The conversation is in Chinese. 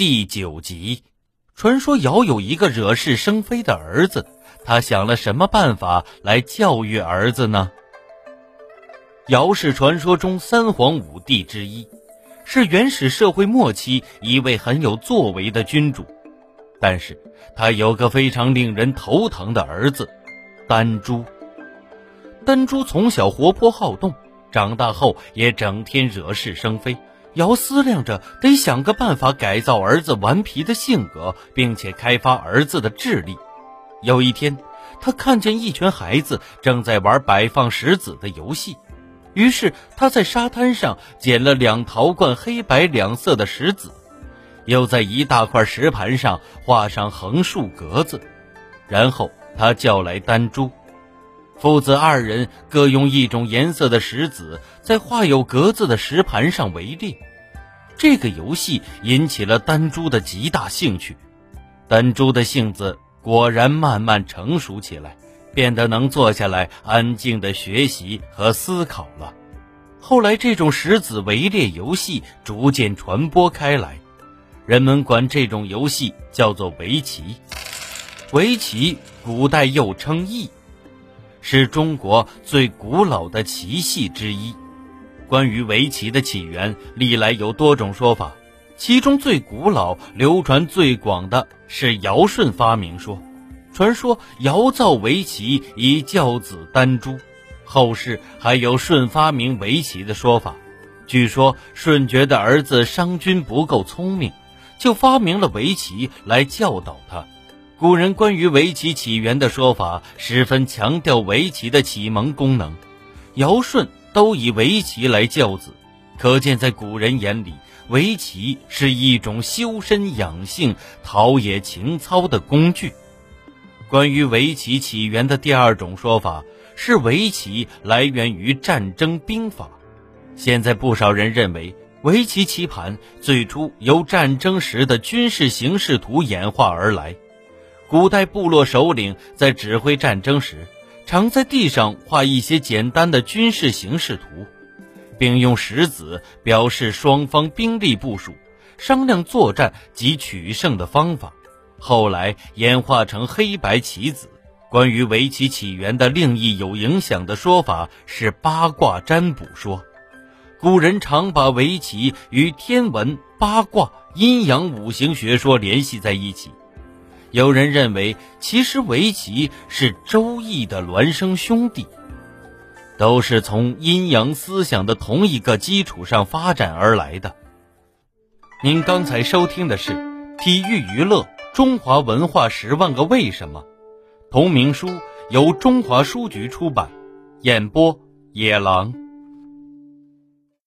第九集。传说尧有一个惹是生非的儿子，他想了什么办法来教育儿子呢？尧是传说中三皇五帝之一，是原始社会末期一位很有作为的君主，但是他有个非常令人头疼的儿子，丹朱。丹朱从小活泼好动。长大后也整天惹是生非，尧思量着得想个办法改造儿子顽皮的性格，并且开发儿子的智力。有一天，他看见一群孩子正在玩摆放石子的游戏，于是他在沙滩上捡了两陶罐黑白两色的石子，又在一大块石盘上画上横竖格子，然后他叫来丹珠。父子二人各用一种颜色的石子，在画有格子的石盘上围猎。这个游戏引起了丹珠的极大兴趣。丹珠的性子果然慢慢成熟起来，变得能坐下来安静的学习和思考了。后来，这种石子围猎游戏逐渐传播开来，人们管这种游戏叫做围棋。围棋古代又称弈。是中国最古老的棋系之一。关于围棋的起源，历来有多种说法，其中最古老、流传最广的是尧舜发明说。传说尧造围棋以教子丹朱，后世还有舜发明围棋的说法。据说舜觉得儿子商均不够聪明，就发明了围棋来教导他。古人关于围棋起源的说法十分强调围棋的启蒙功能，尧舜都以围棋来教子，可见在古人眼里，围棋是一种修身养性、陶冶情操的工具。关于围棋起源的第二种说法是，围棋来源于战争兵法。现在不少人认为，围棋棋盘最初由战争时的军事形势图演化而来。古代部落首领在指挥战争时，常在地上画一些简单的军事形势图，并用石子表示双方兵力部署、商量作战及取胜的方法。后来演化成黑白棋子。关于围棋起源的另一有影响的说法是八卦占卜说。古人常把围棋与天文、八卦、阴阳五行学说联系在一起。有人认为，其实围棋是《周易》的孪生兄弟，都是从阴阳思想的同一个基础上发展而来的。您刚才收听的是《体育娱乐中华文化十万个为什么》，同名书由中华书局出版，演播野狼。